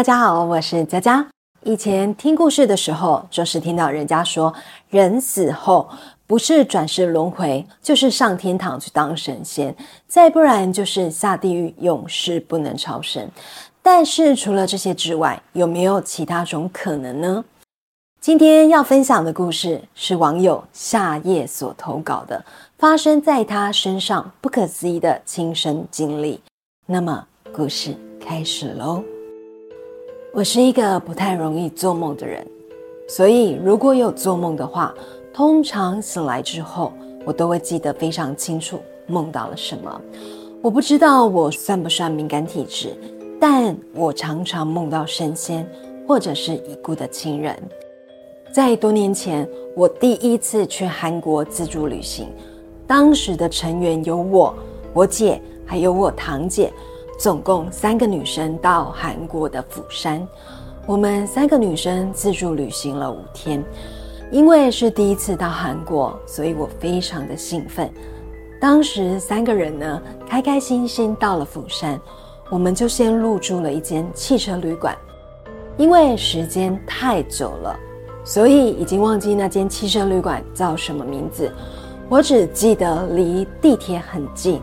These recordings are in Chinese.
大家好，我是佳佳。以前听故事的时候，就是听到人家说，人死后不是转世轮回，就是上天堂去当神仙，再不然就是下地狱，永世不能超生。但是除了这些之外，有没有其他种可能呢？今天要分享的故事是网友夏夜所投稿的，发生在他身上不可思议的亲身经历。那么，故事开始喽。我是一个不太容易做梦的人，所以如果有做梦的话，通常醒来之后，我都会记得非常清楚梦到了什么。我不知道我算不算敏感体质，但我常常梦到神仙或者是已故的亲人。在多年前，我第一次去韩国自助旅行，当时的成员有我、我姐还有我堂姐。总共三个女生到韩国的釜山，我们三个女生自助旅行了五天。因为是第一次到韩国，所以我非常的兴奋。当时三个人呢，开开心心到了釜山，我们就先入住了一间汽车旅馆。因为时间太久了，所以已经忘记那间汽车旅馆叫什么名字。我只记得离地铁很近。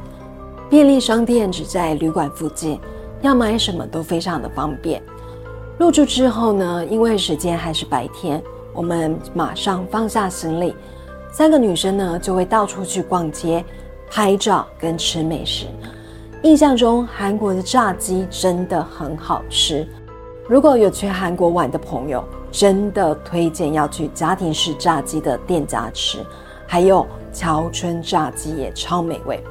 便利商店只在旅馆附近，要买什么都非常的方便。入住之后呢，因为时间还是白天，我们马上放下行李，三个女生呢就会到处去逛街、拍照跟吃美食。印象中韩国的炸鸡真的很好吃，如果有去韩国玩的朋友，真的推荐要去家庭式炸鸡的店家吃，还有桥村炸鸡也超美味。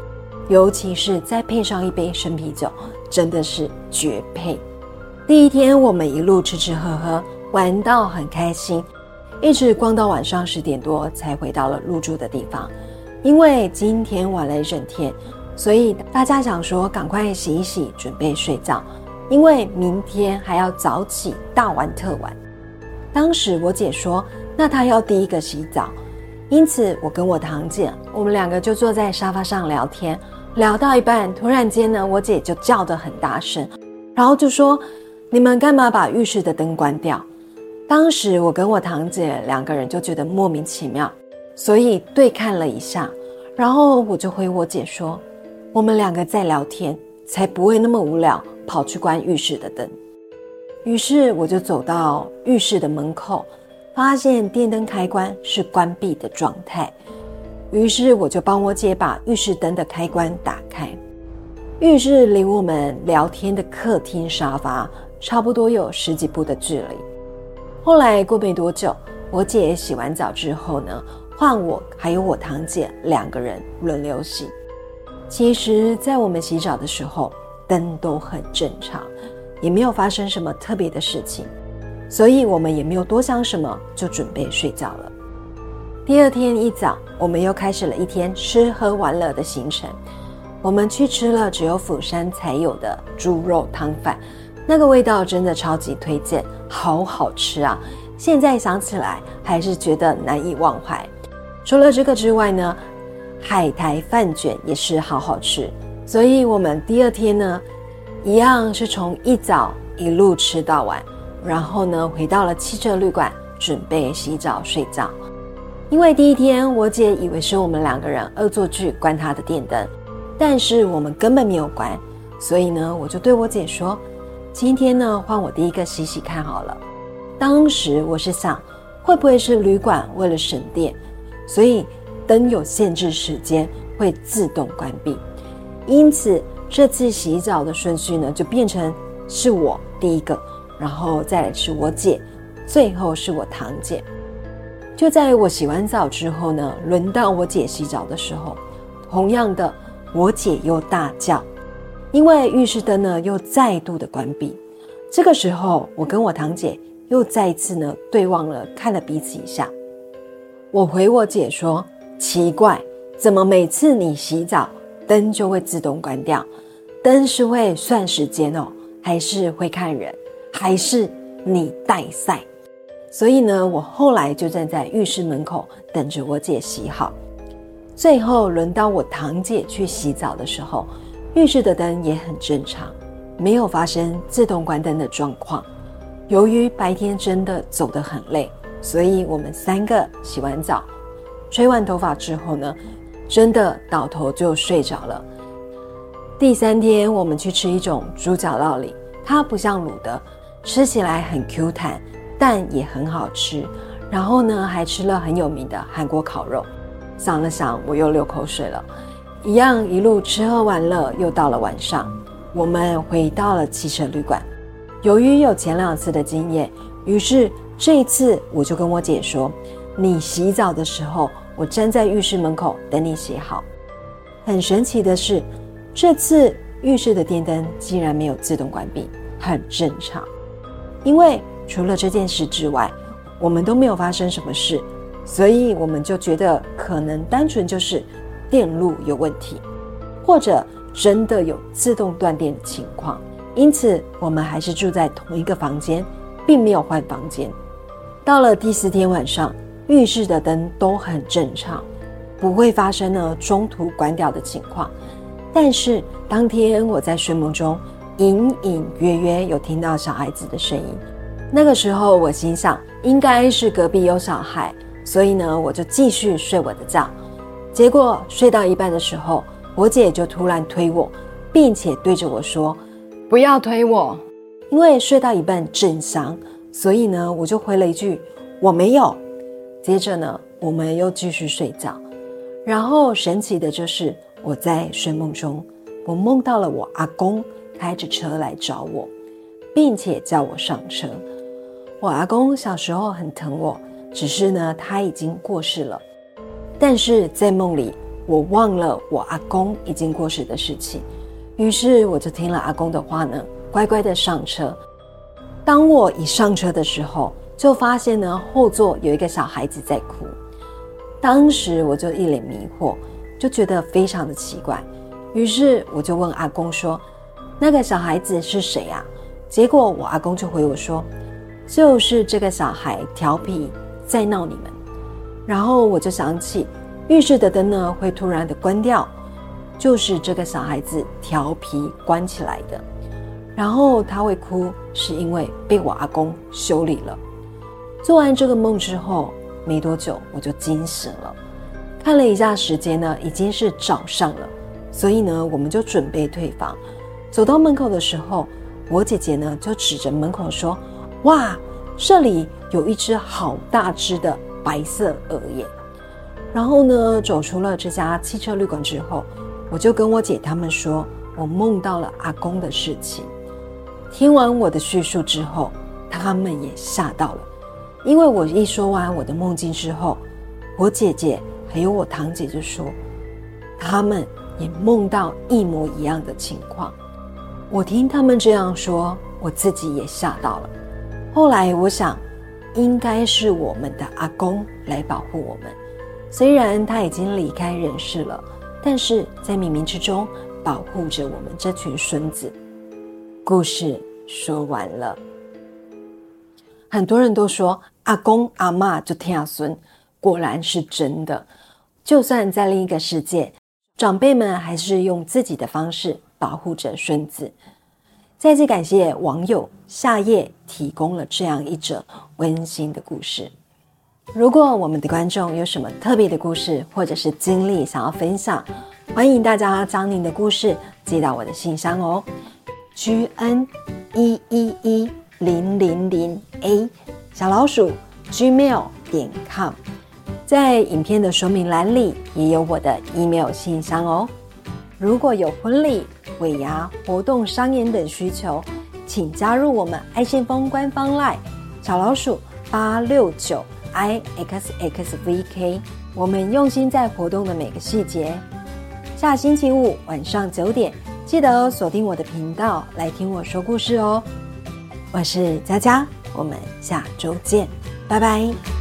尤其是再配上一杯生啤酒，真的是绝配。第一天我们一路吃吃喝喝，玩到很开心，一直逛到晚上十点多才回到了入住的地方。因为今天玩了一整天，所以大家想说赶快洗一洗，准备睡觉，因为明天还要早起大玩特玩。当时我姐说，那她要第一个洗澡，因此我跟我堂姐，我们两个就坐在沙发上聊天。聊到一半，突然间呢，我姐就叫得很大声，然后就说：“你们干嘛把浴室的灯关掉？”当时我跟我堂姐两个人就觉得莫名其妙，所以对看了一下，然后我就回我姐说：“我们两个在聊天，才不会那么无聊，跑去关浴室的灯。”于是我就走到浴室的门口，发现电灯开关是关闭的状态。于是我就帮我姐把浴室灯的开关打开。浴室离我们聊天的客厅沙发差不多有十几步的距离。后来过没多久，我姐洗完澡之后呢，换我还有我堂姐两个人轮流洗。其实，在我们洗澡的时候，灯都很正常，也没有发生什么特别的事情，所以我们也没有多想什么，就准备睡觉了。第二天一早，我们又开始了一天吃喝玩乐的行程。我们去吃了只有釜山才有的猪肉汤饭，那个味道真的超级推荐，好好吃啊！现在想起来还是觉得难以忘怀。除了这个之外呢，海苔饭卷也是好好吃。所以我们第二天呢，一样是从一早一路吃到晚，然后呢回到了汽车旅馆，准备洗澡睡觉。因为第一天，我姐以为是我们两个人恶作剧关她的电灯，但是我们根本没有关，所以呢，我就对我姐说：“今天呢，换我第一个洗洗看好了。”当时我是想，会不会是旅馆为了省电，所以灯有限制时间会自动关闭，因此这次洗澡的顺序呢，就变成是我第一个，然后再来是我姐，最后是我堂姐。就在我洗完澡之后呢，轮到我姐洗澡的时候，同样的，我姐又大叫，因为浴室灯呢又再度的关闭。这个时候，我跟我堂姐又再一次呢对望了，看了彼此一下。我回我姐说：“奇怪，怎么每次你洗澡灯就会自动关掉？灯是会算时间哦，还是会看人，还是你带赛？”所以呢，我后来就站在浴室门口等着我姐洗好。最后轮到我堂姐去洗澡的时候，浴室的灯也很正常，没有发生自动关灯的状况。由于白天真的走得很累，所以我们三个洗完澡、吹完头发之后呢，真的倒头就睡着了。第三天，我们去吃一种猪脚料理，它不像卤的，吃起来很 Q 弹，但也很好吃。然后呢，还吃了很有名的韩国烤肉。想了想，我又流口水了。一样一路吃喝玩乐，又到了晚上，我们回到了汽车旅馆。由于有前两次的经验，于是这一次我就跟我姐说：“你洗澡的时候，我站在浴室门口等你洗好。”很神奇的是，这次浴室的电灯竟然没有自动关闭，很正常。因为除了这件事之外，我们都没有发生什么事，所以我们就觉得可能单纯就是电路有问题，或者真的有自动断电的情况。因此，我们还是住在同一个房间，并没有换房间。到了第四天晚上，浴室的灯都很正常，不会发生呢中途关掉的情况。但是当天我在睡梦中，隐隐约约有听到小孩子的声音。那个时候，我心想应该是隔壁有小孩，所以呢，我就继续睡我的觉。结果睡到一半的时候，我姐就突然推我，并且对着我说。不要推我，因为睡到一半正香，所以呢，我就回了一句我没有。接着呢，我们又继续睡觉。然后神奇的就是我在睡梦中，我梦到了我阿公开着车来找我，并且叫我上车。我阿公小时候很疼我，只是呢他已经过世了。但是在梦里，我忘了我阿公已经过世的事情。于是我就听了阿公的话呢，乖乖的上车。当我一上车的时候，就发现呢后座有一个小孩子在哭。当时我就一脸迷惑，就觉得非常的奇怪。于是我就问阿公说：“那个小孩子是谁啊？”结果我阿公就回我说：“就是这个小孩调皮在闹你们。”然后我就想起浴室的灯呢会突然的关掉。就是这个小孩子调皮关起来的，然后他会哭，是因为被我阿公修理了。做完这个梦之后，没多久我就惊醒了。看了一下时间呢，已经是早上了，所以呢，我们就准备退房。走到门口的时候，我姐姐呢就指着门口说：“哇，这里有一只好大只的白色鹅耶！”然后呢，走出了这家汽车旅馆之后。我就跟我姐他们说，我梦到了阿公的事情。听完我的叙述之后，他们也吓到了，因为我一说完我的梦境之后，我姐姐还有我堂姐就说，他们也梦到一模一样的情况。我听他们这样说，我自己也吓到了。后来我想，应该是我们的阿公来保护我们，虽然他已经离开人世了。但是在冥冥之中保护着我们这群孙子。故事说完了，很多人都说阿公阿妈就听孙，果然是真的。就算在另一个世界，长辈们还是用自己的方式保护着孙子。再次感谢网友夏夜提供了这样一则温馨的故事。如果我们的观众有什么特别的故事或者是经历想要分享，欢迎大家将您的故事寄到我的信箱哦，g n 一一一零零零 a 小老鼠 gmail 点 com，在影片的说明栏里也有我的 email 信箱哦。如果有婚礼、尾牙、活动、商演等需求，请加入我们爱信封官方 line 小老鼠八六九。i x x v k，我们用心在活动的每个细节。下星期五晚上九点，记得锁定我的频道来听我说故事哦。我是佳佳，我们下周见，拜拜。